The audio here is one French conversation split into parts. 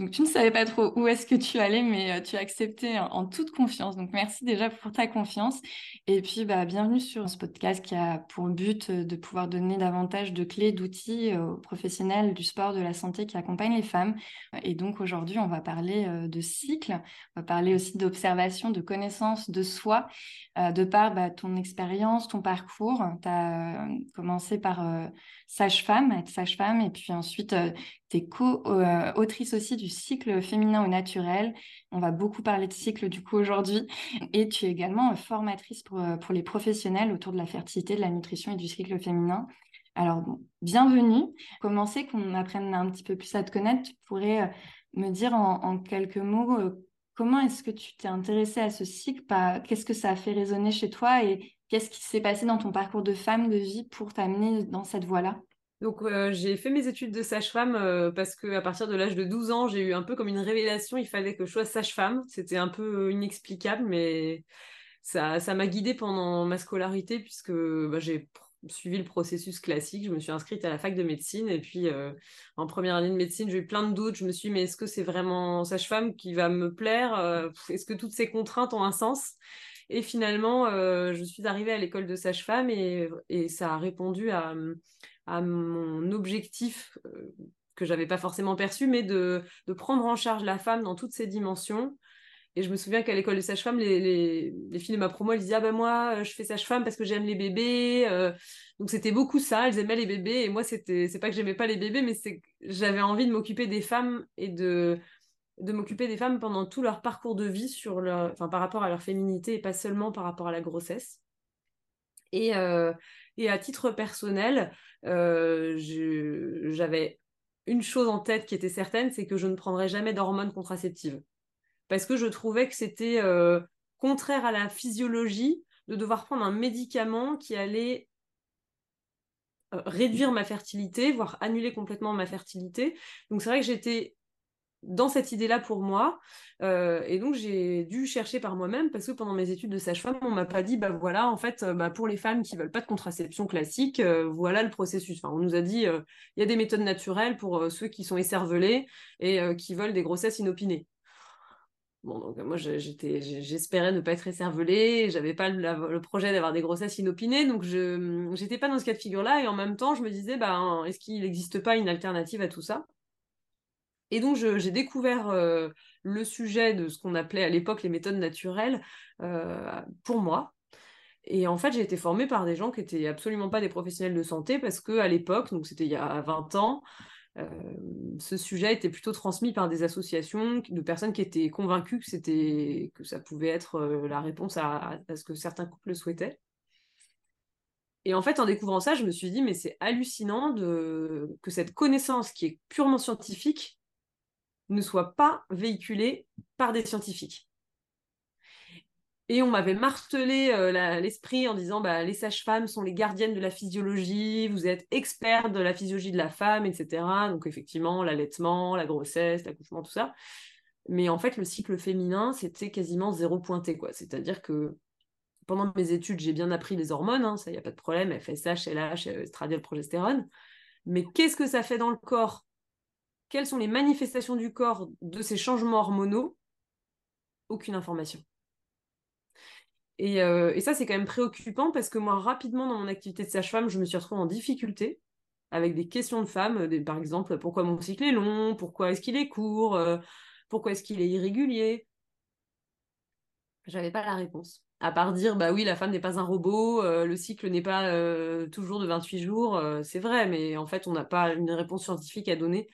donc tu ne savais pas trop où est-ce que tu allais, mais euh, tu as accepté en, toute confiance. Donc merci déjà pour ta confiance. Et puis bah, bienvenue sur ce podcast qui a pour but euh, de pouvoir donner davantage de clés, d'outils euh, aux professionnels du sport, de la santé qui accompagnent les femmes. Et donc aujourd'hui, on va parler de cycle, on va parler aussi d'observation, de connaissance de soi, de par bah, ton expérience, ton parcours. Tu as commencé par sage-femme, être sage-femme, et puis ensuite tu es co-autrice aussi du cycle féminin au naturel. On va beaucoup parler de cycle du coup aujourd'hui. Et tu es également formatrice pour, euh, pour les professionnels autour de la fertilité, de la nutrition et du cycle féminin. Alors, bienvenue. Commencer qu'on apprenne un petit peu plus à te connaître? Tu pourrais euh, me dire en, quelques mots euh, comment est-ce que tu t'es intéressée à ce cycle? Qu'est-ce que ça a fait résonner chez toi et qu'est-ce qui s'est passé dans ton parcours de femme, de vie pour t'amener dans cette voie-là? Donc euh, j'ai fait mes études de sage-femme euh, parce que à partir de l'âge de 12 ans, j'ai eu un peu comme une révélation, il fallait que je sois sage-femme. C'était un peu euh, inexplicable, mais ça ça m'a guidée pendant ma scolarité puisque bah, j'ai suivi le processus classique. Je me suis inscrite à la fac de médecine et puis en première année de médecine, j'ai eu plein de doutes. Je me suis dit mais est-ce que c'est vraiment sage-femme qui va me plaire Est-ce que toutes ces contraintes ont un sens? Et finalement, je suis arrivée à l'école de sage-femme et, et, ça a répondu à, à mon objectif euh, que j'avais pas forcément perçu, mais de, prendre en charge la femme dans toutes ses dimensions. Et je me souviens qu'à l'école de sage-femme, les, les, les, filles de ma promo, elles disaient Ah ben moi, euh, je fais sage-femme parce que j'aime les bébés. Euh. donc c'était beaucoup ça, elles aimaient les bébés. Et moi, c'était c'est pas que j'aimais pas les bébés, mais c'est j'avais envie de m'occuper des femmes et de, de m'occuper des femmes pendant tout leur parcours de vie sur leur, enfin, par rapport à leur féminité et pas seulement par rapport à la grossesse. Et, et à titre personnel, euh, j'avais une chose en tête qui était certaine, c'est que je ne prendrais jamais d'hormones contraceptives. Parce que je trouvais que c'était euh, contraire à la physiologie de devoir prendre un médicament qui allait euh, réduire ma fertilité, voire annuler complètement ma fertilité. Donc c'est vrai que j'étais dans cette idée-là pour moi. Euh, et donc, j'ai dû chercher par moi-même parce que pendant mes études de sage-femme, on m'a pas dit, bah voilà, en fait, euh, bah, pour les femmes qui veulent pas de contraception classique, euh, voilà le processus. Enfin, on nous a dit, il y a des méthodes naturelles pour ceux qui sont écervelés et qui veulent des grossesses inopinées. Bon, donc moi, j'étais, j'espérais ne pas être écervelée, j'avais pas le, projet d'avoir des grossesses inopinées, donc je n'étais pas dans ce cas de figure-là, et en même temps, je me disais, bah, est-ce qu'il n'existe pas une alternative à tout ça? Et donc, j'ai découvert euh, le sujet de ce qu'on appelait à l'époque les méthodes naturelles euh, pour moi. Et en fait, j'ai été formée par des gens qui n'étaient absolument pas des professionnels de santé parce qu'à l'époque, donc c'était il y a 20 ans, euh, ce sujet était plutôt transmis par des associations de personnes qui étaient convaincues que, que ça pouvait être la réponse à, à, ce que certains couples souhaitaient. Et en fait, en découvrant ça, je me suis dit, mais c'est hallucinant que cette connaissance qui est purement scientifique ne soit pas véhiculé par des scientifiques. Et on m'avait martelé euh, l'esprit en disant bah, les sages-femmes sont les gardiennes de la physiologie, vous êtes experts de la physiologie de la femme, etc. Donc effectivement, l'allaitement, la grossesse, l'accouchement, tout ça. Mais en fait, le cycle féminin, c'était quasiment zéro pointé. C'est-à-dire que pendant mes études, j'ai bien appris les hormones, hein, ça, il n'y a pas de problème, FSH, LH, estradiol, progestérone. Mais qu'est-ce que ça fait dans le corps quelles sont les manifestations du corps de ces changements hormonaux? Aucune information. Euh, et, ça, c'est quand même préoccupant parce que moi, rapidement, dans mon activité de sage-femme, je me suis retrouvée en difficulté avec des questions de femmes, par exemple, pourquoi mon cycle est long, pourquoi est-ce qu'il est court, pourquoi est-ce qu'il est irrégulier? J'avais pas la réponse. À part dire, bah oui, la femme n'est pas un robot, le cycle n'est pas toujours de 28 jours, c'est vrai, mais en fait, on n'a pas une réponse scientifique à donner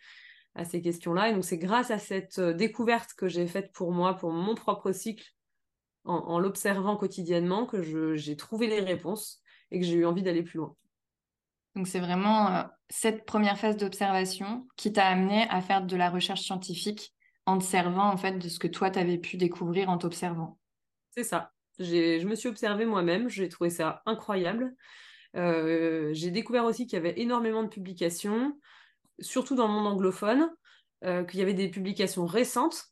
à ces questions-là. Et donc, c'est grâce à cette découverte que j'ai faite pour moi, pour mon propre cycle, en, l'observant quotidiennement, que j'ai trouvé les réponses et que j'ai eu envie d'aller plus loin. Donc, c'est vraiment cette première phase d'observation qui t'a amené à faire de la recherche scientifique en te servant en fait de ce que toi, tu avais pu découvrir en t'observant. C'est ça. Je me suis observée moi-même, j'ai trouvé ça incroyable. j'ai découvert aussi qu'il y avait énormément de publications, surtout dans le monde anglophone, euh, qu'il y avait des publications récentes,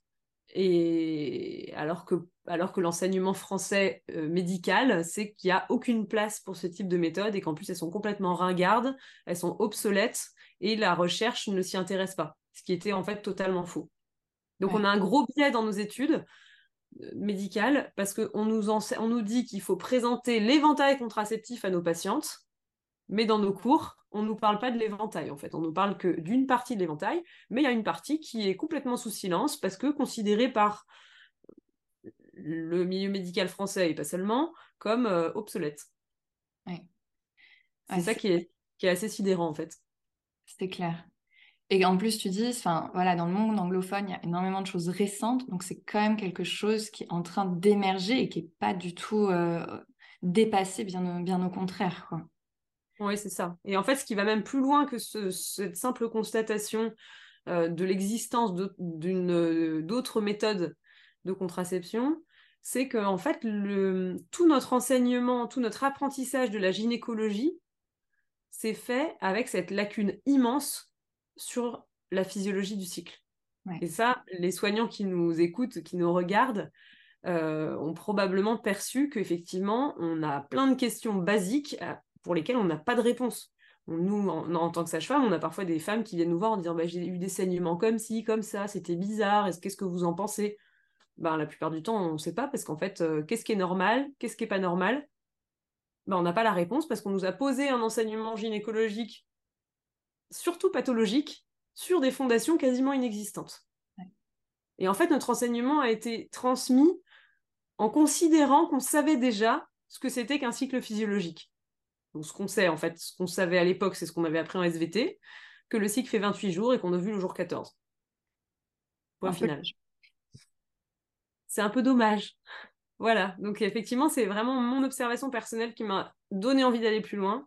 et alors que, alors que l'enseignement français euh, médical, c'est qu'il n'y a aucune place pour ce type de méthode et qu'en plus elles sont complètement ringardes, elles sont obsolètes et la recherche ne s'y intéresse pas, ce qui était en fait totalement faux. Donc on a un gros biais dans nos études euh, médicales parce qu'on nous, on nous dit qu'il faut présenter l'éventail contraceptif à nos patientes, mais dans nos cours, on ne nous parle pas de l'éventail, en fait. On ne nous parle que d'une partie de l'éventail, mais il y a une partie qui est complètement sous silence parce que considérée par le milieu médical français et pas seulement comme euh, obsolète. C'est ça qui est, qui est assez sidérant, en fait. C'est clair. Et en plus, tu dis, enfin, voilà, dans le monde anglophone, il y a énormément de choses récentes, donc c'est quand même quelque chose qui est en train d'émerger et qui n'est pas du tout euh, dépassé, bien, bien au contraire. Quoi. Oui, c'est ça. Et en fait, ce qui va même plus loin que cette simple constatation euh, de l'existence euh, d'autres méthodes de contraception, c'est que en fait, le, tout notre enseignement, tout notre apprentissage de la gynécologie, c'est fait avec cette lacune immense sur la physiologie du cycle. Et ça, les soignants qui nous écoutent, qui nous regardent, euh, ont probablement perçu qu'effectivement, on a plein de questions basiques pour lesquelles on n'a pas de réponse. nous, en, tant que sage-femme, on a parfois des femmes qui viennent nous voir en disant bah, j'ai eu des saignements comme ci, comme ça, c'était bizarre, est-ce qu'est-ce que vous en pensez? Ben, La plupart du temps, on ne sait pas, parce qu'en fait, euh, qu'est-ce qui est normal, qu'est-ce qui n'est pas normal? Ben, On n'a pas la réponse parce qu'on nous a posé un enseignement gynécologique, surtout pathologique, sur des fondations quasiment inexistantes. Et en fait, notre enseignement a été transmis en considérant qu'on savait déjà ce que c'était qu'un cycle physiologique ce qu'on sait en fait, ce qu'on savait à l'époque, c'est ce qu'on avait appris en SVT, que le cycle fait 28 jours et qu'on a vu le jour 14. Point final. C'est un peu dommage. Voilà, donc effectivement, c'est vraiment mon observation personnelle qui m'a donné envie d'aller plus loin.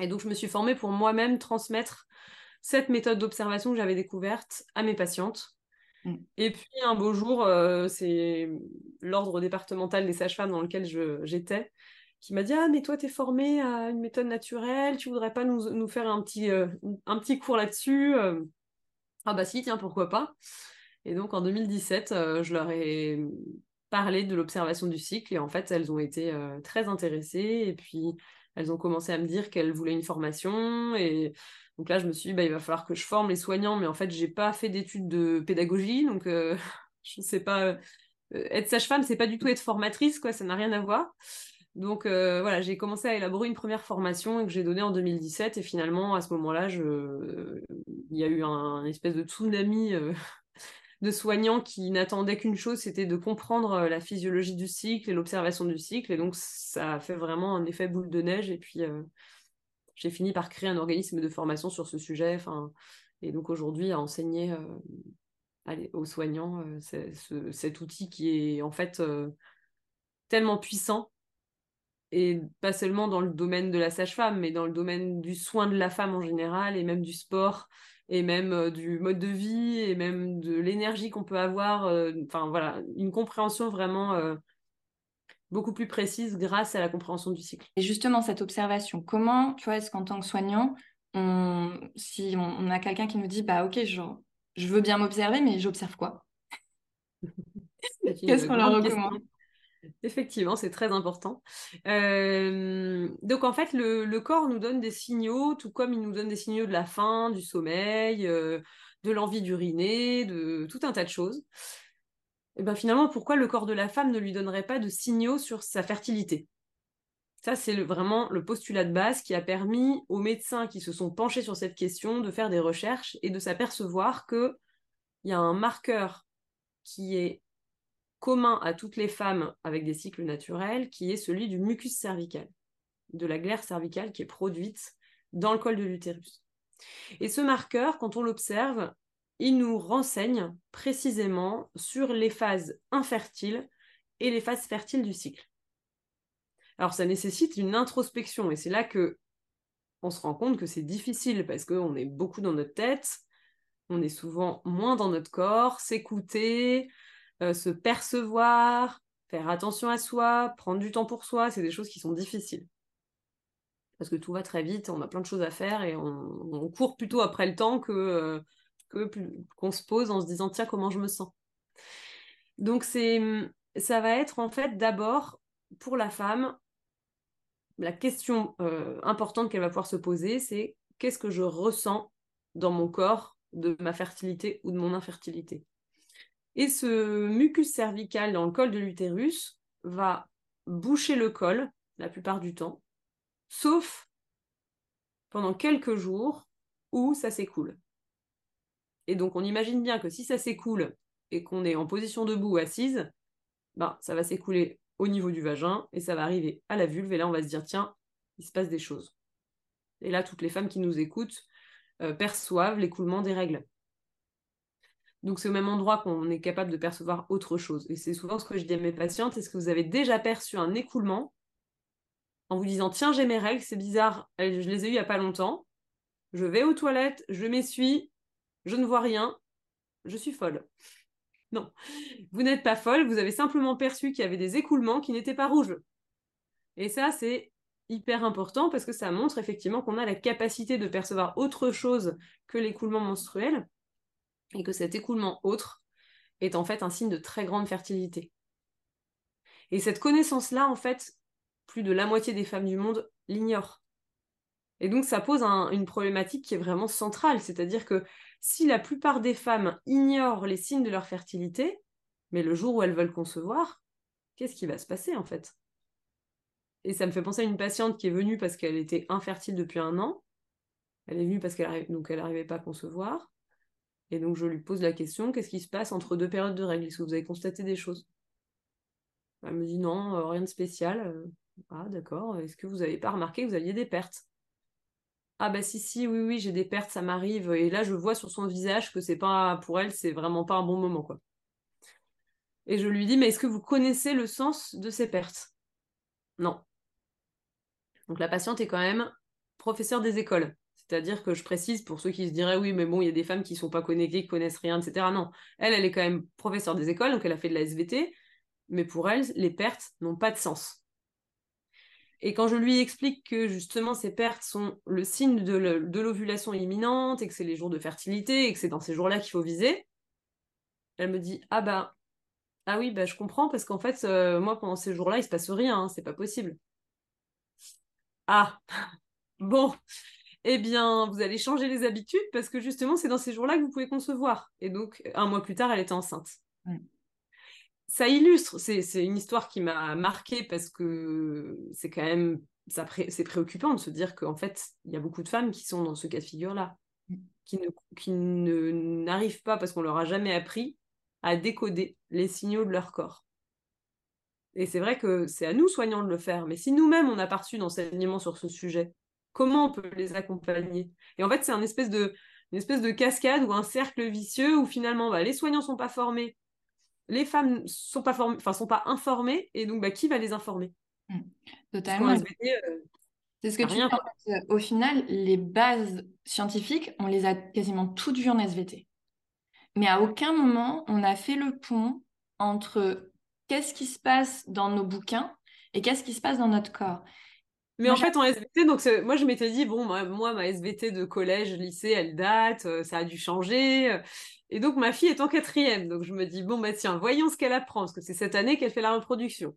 Et donc, je me suis formée pour moi-même transmettre cette méthode d'observation que j'avais découverte à mes patientes. Mm. Et puis, un beau jour, euh, c'est l'ordre départemental des sages-femmes dans lequel j'étais qui m'a dit Ah, mais toi, tu es formé à une méthode naturelle, tu voudrais pas nous, faire un petit, euh, un petit cours là-dessus euh Ah, bah si, tiens, pourquoi pas Et donc en 2017, euh, je leur ai parlé de l'observation du cycle et en fait, elles ont été très intéressées et puis elles ont commencé à me dire qu'elles voulaient une formation et donc là, je me suis dit, bah, il va falloir que je forme les soignants, mais en fait, j'ai pas fait d'études de pédagogie, donc je sais pas. être sage-femme, c'est pas du tout être formatrice, quoi, ça n'a rien à voir. Donc euh, voilà, j'ai commencé à élaborer une première formation que j'ai donnée en 2017 et finalement à ce moment-là, il y a eu un, espèce de tsunami euh, de soignants qui n'attendaient qu'une chose, c'était de comprendre euh, la physiologie du cycle et l'observation du cycle. Et donc ça a fait vraiment un effet boule de neige. Et puis j'ai fini par créer un organisme de formation sur ce sujet, et donc aujourd'hui à enseigner aux soignants cet outil qui est en fait tellement puissant et pas seulement dans le domaine de la sage-femme, mais dans le domaine du soin de la femme en général, et même du sport, et même euh, du mode de vie, et même de l'énergie qu'on peut avoir. Euh, enfin voilà, une compréhension vraiment euh, beaucoup plus précise grâce à la compréhension du cycle. Et justement, cette observation, comment, tu vois, est-ce qu'en tant que soignant, on, si on, a quelqu'un qui nous dit, bah ok, genre, je veux bien m'observer, mais j'observe quoi? Qu'est-ce qu'on leur recommande? Effectivement, c'est très important. Donc en fait, le, corps nous donne des signaux, tout comme il nous donne des signaux de la faim, du sommeil, de l'envie d'uriner, de tout un tas de choses. Et ben finalement, pourquoi le corps de la femme ne lui donnerait pas de signaux sur sa fertilité? Ça, c'est vraiment le postulat de base qui a permis aux médecins qui se sont penchés sur cette question de faire des recherches et de s'apercevoir qu'il y a un marqueur qui est commun à toutes les femmes avec des cycles naturels, qui est celui du mucus cervical, de la glaire cervicale qui est produite dans le col de l'utérus. Et ce marqueur, quand on l'observe, il nous renseigne précisément sur les phases infertiles et les phases fertiles du cycle. Alors ça nécessite une introspection et c'est là que on se rend compte que c'est difficile parce qu'on est beaucoup dans notre tête, on est souvent moins dans notre corps, s'écouter, euh, se percevoir, faire attention à soi, prendre du temps pour soi, c'est des choses qui sont difficiles. Parce que tout va très vite, on a plein de choses à faire et on, court plutôt après le temps que, euh, qu'on se pose en se disant tiens comment je me sens. Donc c'est ça va être en fait d'abord pour la femme la question euh, importante qu'elle va pouvoir se poser, c'est qu'est-ce que je ressens dans mon corps de ma fertilité ou de mon infertilité? Et ce mucus cervical dans le col de l'utérus va boucher le col la plupart du temps, sauf pendant quelques jours où ça s'écoule. Et donc on imagine bien que si ça s'écoule et qu'on est en position debout assise, ben, ça va s'écouler au niveau du vagin et ça va arriver à la vulve et là on va se dire tiens, il se passe des choses. Et là toutes les femmes qui nous écoutent euh, perçoivent l'écoulement des règles. Donc c'est au même endroit qu'on est capable de percevoir autre chose. Et c'est souvent ce que je dis à mes patientes, est-ce que vous avez déjà perçu un écoulement en vous disant tiens j'ai mes règles, c'est bizarre, je les ai eues il n'y a pas longtemps, je vais aux toilettes, je m'essuie, je ne vois rien, je suis folle. Non, vous n'êtes pas folle, vous avez simplement perçu qu'il y avait des écoulements qui n'étaient pas rouges. Et ça, c'est hyper important parce que ça montre effectivement qu'on a la capacité de percevoir autre chose que l'écoulement menstruel et que cet écoulement autre est en fait un signe de très grande fertilité. Et cette connaissance-là, en fait, plus de la moitié des femmes du monde l'ignorent. Et donc ça pose une problématique qui est vraiment centrale, c'est-à-dire que si la plupart des femmes ignorent les signes de leur fertilité, mais le jour où elles veulent concevoir, qu'est-ce qui va se passer en fait? Et ça me fait penser à une patiente qui est venue parce qu'elle était infertile depuis un an. Elle est venue parce qu'elle n'arrivait pas à concevoir. Et donc je lui pose la question, qu'est-ce qui se passe entre deux périodes de règles? Est-ce que vous avez constaté des choses? Elle me dit non, euh, rien de spécial. Euh, ah d'accord, est-ce que vous n'avez pas remarqué que vous aviez des pertes? Ah bah si si oui oui j'ai des pertes ça m'arrive. Et là je vois sur son visage que c'est pas pour elle c'est vraiment pas un bon moment quoi. Et je lui dis mais est-ce que vous connaissez le sens de ces pertes? Non. Donc la patiente est quand même professeure des écoles c'est-à-dire que je précise pour ceux qui se diraient oui mais bon il y a des femmes qui sont pas connectées qui connaissent rien etc non. Elle elle est quand même professeure des écoles donc elle a fait de la SVT mais pour elle les pertes n'ont pas de sens. Et quand je lui explique que justement ces pertes sont le signe de l'ovulation imminente et que c'est les jours de fertilité et que c'est dans ces jours-là qu'il faut viser, elle me dit ah bah ah oui bah je comprends parce qu'en fait euh, moi pendant ces jours-là il se passe rien, hein, c'est pas possible. Ah! Bon eh bien vous allez changer les habitudes parce que justement c'est dans ces jours-là que vous pouvez concevoir. Et donc un mois plus tard elle était enceinte ça illustre, c'est une histoire qui m'a marquée parce que c'est quand même, c'est préoccupant de se dire qu'en fait, il y a beaucoup de femmes qui sont dans ce cas de figure-là, mm. qui ne n'arrivent pas parce qu'on leur a jamais appris à décoder les signaux de leur corps. Et c'est vrai que c'est à nous, soignants, de le faire. Mais si nous-mêmes, on n'a pas reçu d'enseignement sur ce sujet, comment on peut les accompagner Et en fait, c'est un espèce de, une espèce de cascade ou un cercle vicieux où finalement, bah, les soignants sont pas formés les femmes sont pas formées, enfin sont pas informées, et donc bah, qui va les informer? Mmh. Totalement. Euh, c'est ce que tu dis. au final, les bases scientifiques, on les a quasiment toutes vues en SVT. Mais à aucun moment, on a fait le pont entre qu'est-ce qui se passe dans nos bouquins et qu'est-ce qui se passe dans notre corps. Mais en fait, en SVT, donc moi je m'étais dit, bon, moi, ma SVT de collège, lycée, elle date, euh, ça a dû changer. Et donc, ma fille est en quatrième. Donc, je me dis, bon, bah tiens, voyons ce qu'elle apprend, parce que c'est cette année qu'elle fait la reproduction.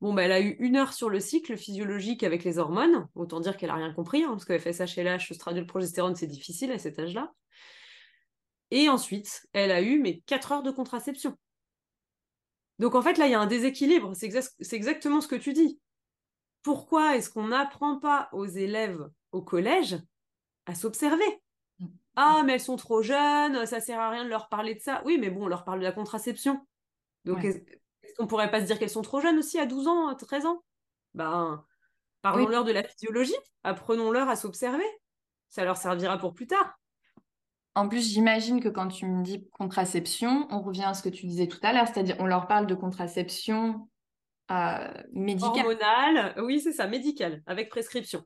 Bon, bah, elle a eu une heure sur le cycle physiologique avec les hormones. Autant dire qu'elle n'a rien compris, hein, parce fait ça chez l'âge, le progestérone, c'est difficile à cet âge-là. Et ensuite, elle a eu mes quatre heures de contraception. Donc, en fait, là, il y a un déséquilibre. C'est exactement ce que tu dis. Pourquoi est-ce qu'on n'apprend pas aux élèves au collège à s'observer? Mm. Ah, mais elles sont trop jeunes, ça sert à rien de leur parler de ça. Oui, mais bon, on leur parle de la contraception. Donc, est-ce qu'on pourrait pas se dire qu'elles sont trop jeunes aussi à 12 ans, 13 ans? Ben, parlons-leur de la physiologie, apprenons-leur à s'observer. Ça leur servira pour plus tard. En plus, j'imagine que quand tu me dis contraception, on revient à ce que tu disais tout à l'heure, c'est-à-dire on leur parle de contraception médicale. Hormonale, oui, c'est ça, médicale, avec prescription.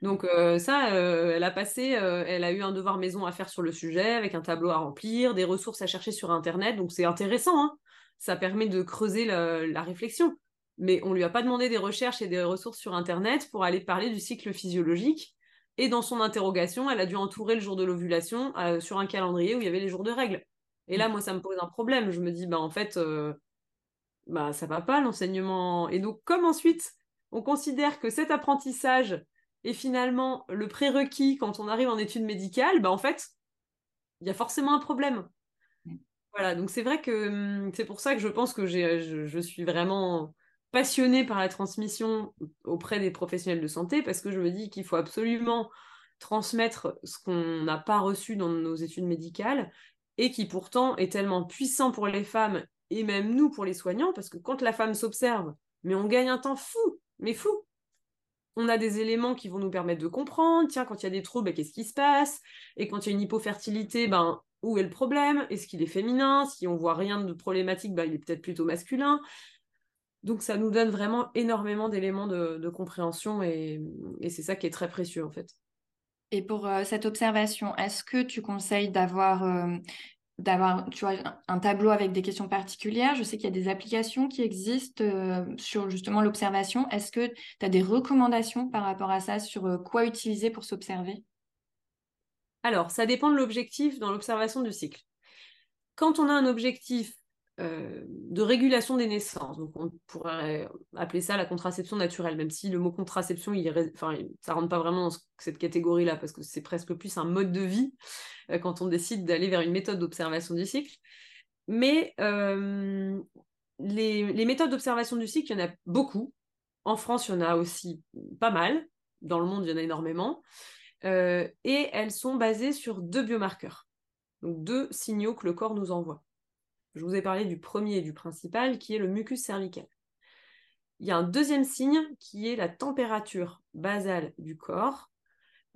Donc euh, ça, euh, elle a passé, elle a eu un devoir maison à faire sur le sujet, avec un tableau à remplir, des ressources à chercher sur Internet. Donc c'est intéressant, hein. ça permet de creuser la, réflexion. Mais on lui a pas demandé des recherches et des ressources sur Internet pour aller parler du cycle physiologique et dans son interrogation, elle a dû entourer le jour de l'ovulation euh, sur un calendrier où il y avait les jours de règles. Et là, mm. moi, ça me pose un problème. Je me dis, bah, en fait, euh, bah, ça va pas l'enseignement. Et donc, comme ensuite, on considère que cet apprentissage est finalement le prérequis quand on arrive en études médicales, bah, en fait, il y a forcément un problème. Voilà, donc c'est vrai que hum, c'est pour ça que je pense que je, je suis vraiment passionnée par la transmission auprès des professionnels de santé parce que je me dis qu'il faut absolument transmettre ce qu'on n'a pas reçu dans nos études médicales et qui pourtant est tellement puissant pour les femmes et même nous pour les soignants parce que quand la femme s'observe, mais on gagne un temps fou, mais fou. On a des éléments qui vont nous permettre de comprendre, tiens, quand il y a des troubles, ben, qu'est-ce qui se passe? Et quand il y a une hypofertilité, ben, où est le problème? Est-ce qu'il est féminin? Si on voit rien de problématique, ben, il est peut-être plutôt masculin. Donc ça nous donne vraiment énormément d'éléments de, compréhension et, c'est ça qui est très précieux en fait. Et pour euh, cette observation, est-ce que tu conseilles d'avoir euh, d'avoir un tableau avec des questions particulières Je sais qu'il y a des applications qui existent euh, sur justement l'observation. Est-ce que tu as des recommandations par rapport à ça sur quoi utiliser pour s'observer? Alors, ça dépend de l'objectif dans l'observation du cycle. Quand on a un objectif euh, de régulation des naissances. Donc on pourrait appeler ça la contraception naturelle, même si le mot contraception, il enfin, ça rentre pas vraiment dans cette catégorie-là, parce que c'est presque plus un mode de vie euh, quand on décide d'aller vers une méthode d'observation du cycle. Mais euh, les, les, méthodes d'observation du cycle, il y en a beaucoup. En France, il y en a aussi pas mal. Dans le monde, il y en a énormément. et elles sont basées sur deux biomarqueurs, donc deux signaux que le corps nous envoie. Je vous ai parlé du premier et du principal, qui est le mucus cervical. Il y a un deuxième signe qui est la température basale du corps.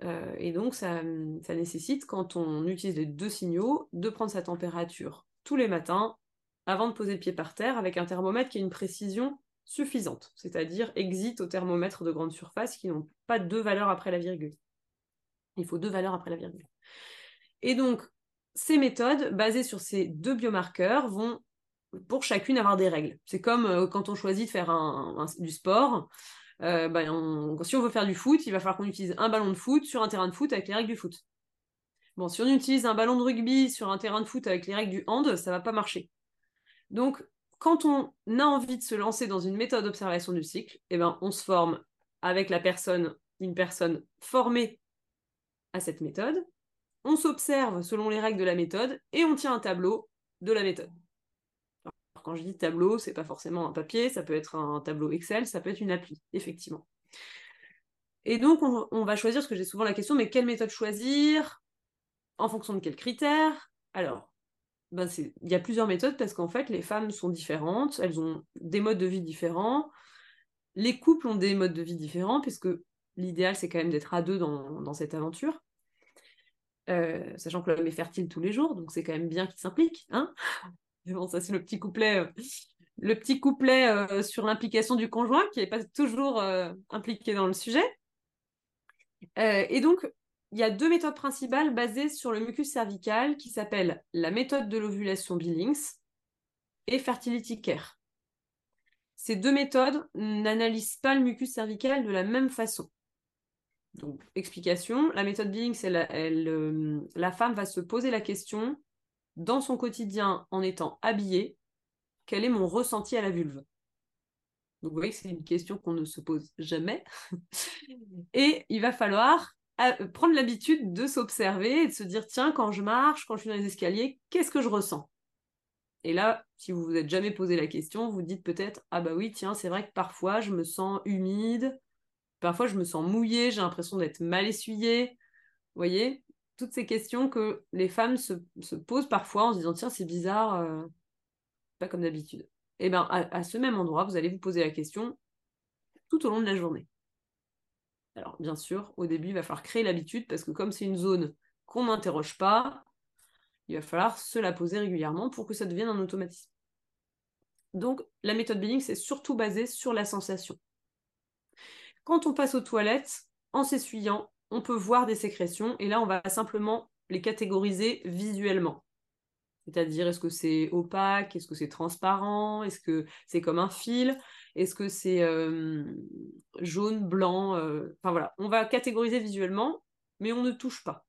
Euh, et donc, ça, nécessite, quand on utilise les deux signaux, de prendre sa température tous les matins avant de poser le pied par terre avec un thermomètre qui a une précision suffisante, c'est-à-dire exit au thermomètre de grande surface qui n'ont pas deux valeurs après la virgule. Il faut deux valeurs après la virgule. Et donc, ces méthodes, basées sur ces deux biomarqueurs, vont pour chacune avoir des règles. C'est comme euh, quand on choisit de faire du sport. Euh, ben, si on veut faire du foot, il va falloir qu'on utilise un ballon de foot sur un terrain de foot avec les règles du foot. Bon, si on utilise un ballon de rugby sur un terrain de foot avec les règles du hand, ça va pas marcher. Donc, quand on a envie de se lancer dans une méthode d'observation du cycle, eh ben, on se forme avec la personne, une personne formée à cette méthode, on s'observe selon les règles de la méthode et on tient un tableau de la méthode. quand je dis tableau, c'est pas forcément un papier, ça peut être un tableau Excel, ça peut être une appli, effectivement. Et donc, on, va choisir, ce que j'ai souvent la question, mais quelle méthode choisir En fonction de quels critères? Alors, ben il y a plusieurs méthodes parce qu'en fait, les femmes sont différentes, elles ont des modes de vie différents, les couples ont des modes de vie différents, puisque l'idéal, c'est quand même d'être à deux dans cette aventure. Euh, sachant que l'homme est fertile tous les jours, donc c'est quand même bien qu'il s'implique. Hein bon, ça c'est le petit couplet, euh, le petit couplet euh, sur l'implication du conjoint qui n'est pas toujours impliqué dans le sujet. et donc, il y a deux méthodes principales basées sur le mucus cervical qui s'appellent la méthode de l'ovulation Billings et Fertility Care. Ces deux méthodes n'analysent pas le mucus cervical de la même façon. Donc, explication, la méthode Billings, euh, la femme va se poser la question, dans son quotidien, en étant habillée, quel est mon ressenti à la vulve? Donc, vous voyez que c'est une question qu'on ne se pose jamais. et il va falloir euh, prendre l'habitude de s'observer et de se dire, tiens, quand je marche, quand je suis dans les escaliers, qu'est-ce que je ressens? Et là, si vous vous êtes jamais posé la question, vous dites peut-être ah bah oui, tiens, c'est vrai que parfois je me sens humide, parfois je me sens mouillée, j'ai l'impression d'être mal essuyée. Vous voyez, toutes ces questions que les femmes se, posent parfois en se disant tiens, c'est bizarre, euh, pas comme d'habitude. Et eh bien à, ce même endroit, vous allez vous poser la question tout au long de la journée. Alors bien sûr, au début, il va falloir créer l'habitude parce que comme c'est une zone qu'on n'interroge pas, il va falloir se la poser régulièrement pour que ça devienne un automatisme. Donc la méthode Billing, c'est surtout basé sur la sensation. Quand on passe aux toilettes, en s'essuyant, on peut voir des sécrétions et là on va simplement les catégoriser visuellement. C'est-à-dire, est-ce que c'est opaque? Est-ce que c'est transparent? Est-ce que c'est comme un fil? Est-ce que c'est euh, jaune, blanc euh, Enfin voilà, on va catégoriser visuellement, mais on ne touche pas.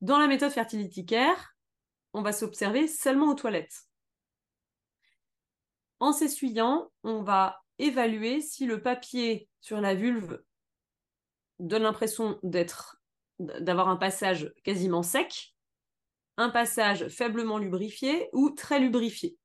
Dans la méthode Fertility Care, on va s'observer seulement aux toilettes. En s'essuyant, on va évaluer si le papier sur la vulve donne l'impression d'être d'avoir un passage quasiment sec, un passage faiblement lubrifié ou très lubrifié.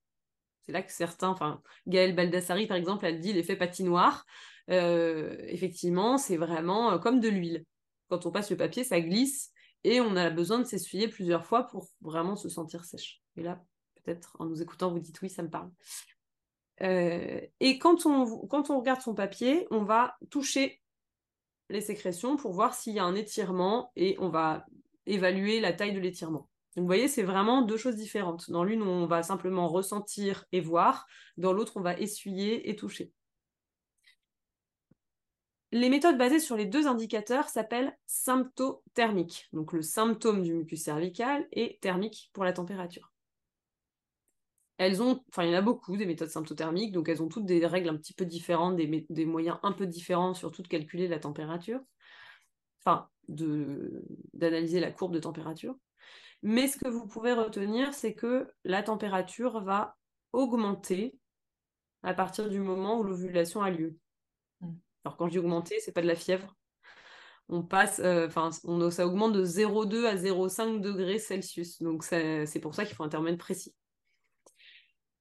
C'est là que certains, enfin Gaëlle Baldassari par exemple, elle dit l'effet patinoire. Euh, effectivement, c'est vraiment euh, comme de l'huile. Quand on passe le papier, ça glisse et on a besoin de s'essuyer plusieurs fois pour vraiment se sentir sèche. Et là, peut-être en nous écoutant, vous dites oui, ça me parle. Euh, et quand on, quand on regarde son papier, on va toucher les sécrétions pour voir s'il y a un étirement et on va évaluer la taille de l'étirement. Donc vous voyez, c'est vraiment deux choses différentes. Dans l'une, on va simplement ressentir et voir. Dans l'autre, on va essuyer et toucher. Les méthodes basées sur les deux indicateurs s'appellent symptothermiques. Donc le symptôme du mucus cervical et thermique pour la température. Elles ont, enfin il y en a beaucoup des méthodes symptothermiques, donc elles ont toutes des règles un petit peu différentes, des, moyens un peu différents surtout de calculer la température, enfin d'analyser la courbe de température. Mais ce que vous pouvez retenir, c'est que la température va augmenter à partir du moment où l'ovulation a lieu. Alors quand je dis augmenter, c'est pas de la fièvre. On passe, euh, enfin, ça augmente de 0,2 à 0,5 degrés Celsius. Donc c'est pour ça qu'il faut un thermomètre précis.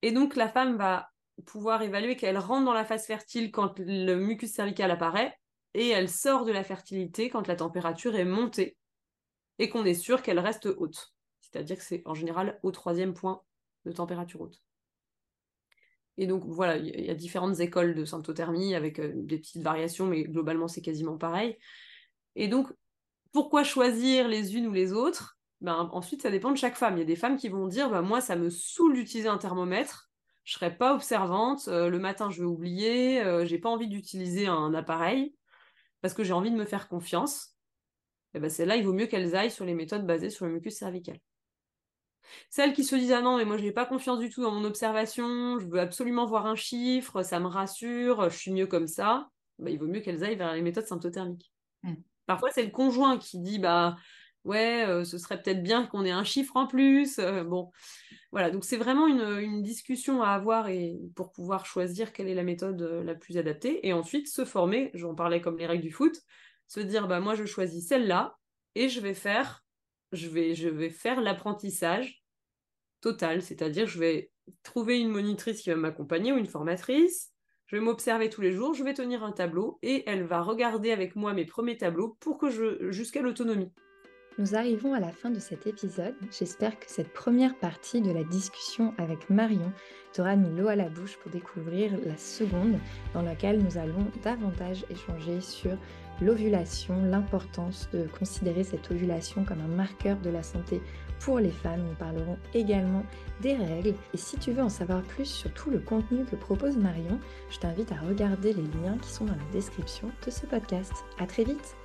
Et donc la femme va pouvoir évaluer qu'elle rentre dans la phase fertile quand le mucus cervical apparaît et elle sort de la fertilité quand la température est montée et qu'on est sûr qu'elle reste haute. C'est-à-dire que c'est en général au troisième point de température haute. Et donc voilà, il y a différentes écoles de symptothermie avec euh, des petites variations, mais globalement c'est quasiment pareil. Et donc, pourquoi choisir les unes ou les autres? Ben, Ensuite, ça dépend de chaque femme. Il y a des femmes qui vont dire, ben, moi, ça me saoule d'utiliser un thermomètre, je serai pas observante, euh, le matin je vais oublier, euh, j'ai pas envie d'utiliser un appareil, parce que j'ai envie de me faire confiance. Et ben, c'est là, il vaut mieux qu'elles aillent sur les méthodes basées sur le mucus cervical. Celles qui se disent ah non mais moi je n'ai pas confiance du tout dans mon observation, je veux absolument voir un chiffre, ça me rassure, je suis mieux comme ça, bah, il vaut mieux qu'elles aillent vers les méthodes symptothermiques. Hmm. Parfois c'est le conjoint qui dit bah ouais euh, ce serait peut-être bien qu'on ait un chiffre en plus. Euh, bon voilà donc c'est vraiment une, discussion à avoir et pour pouvoir choisir quelle est la méthode euh, la plus adaptée et ensuite se former. J'en parlais comme les règles du foot, se dire bah moi je choisis celle-là et je vais faire je vais, je vais faire l'apprentissage total, c'est-à-dire je vais trouver une monitrice qui va m'accompagner ou une formatrice, je vais m'observer tous les jours, je vais tenir un tableau et elle va regarder avec moi mes premiers tableaux pour que je jusqu'à l'autonomie. Nous arrivons à la fin de cet épisode. J'espère que cette première partie de la discussion avec Marion t'aura mis l'eau à la bouche pour découvrir la seconde dans laquelle nous allons davantage échanger sur l'ovulation, l'importance de considérer cette ovulation comme un marqueur de la santé pour les femmes. Nous parlerons également des règles. Et si tu veux en savoir plus sur tout le contenu que propose Marion, je t'invite à regarder les liens qui sont dans la description de ce podcast. À très vite!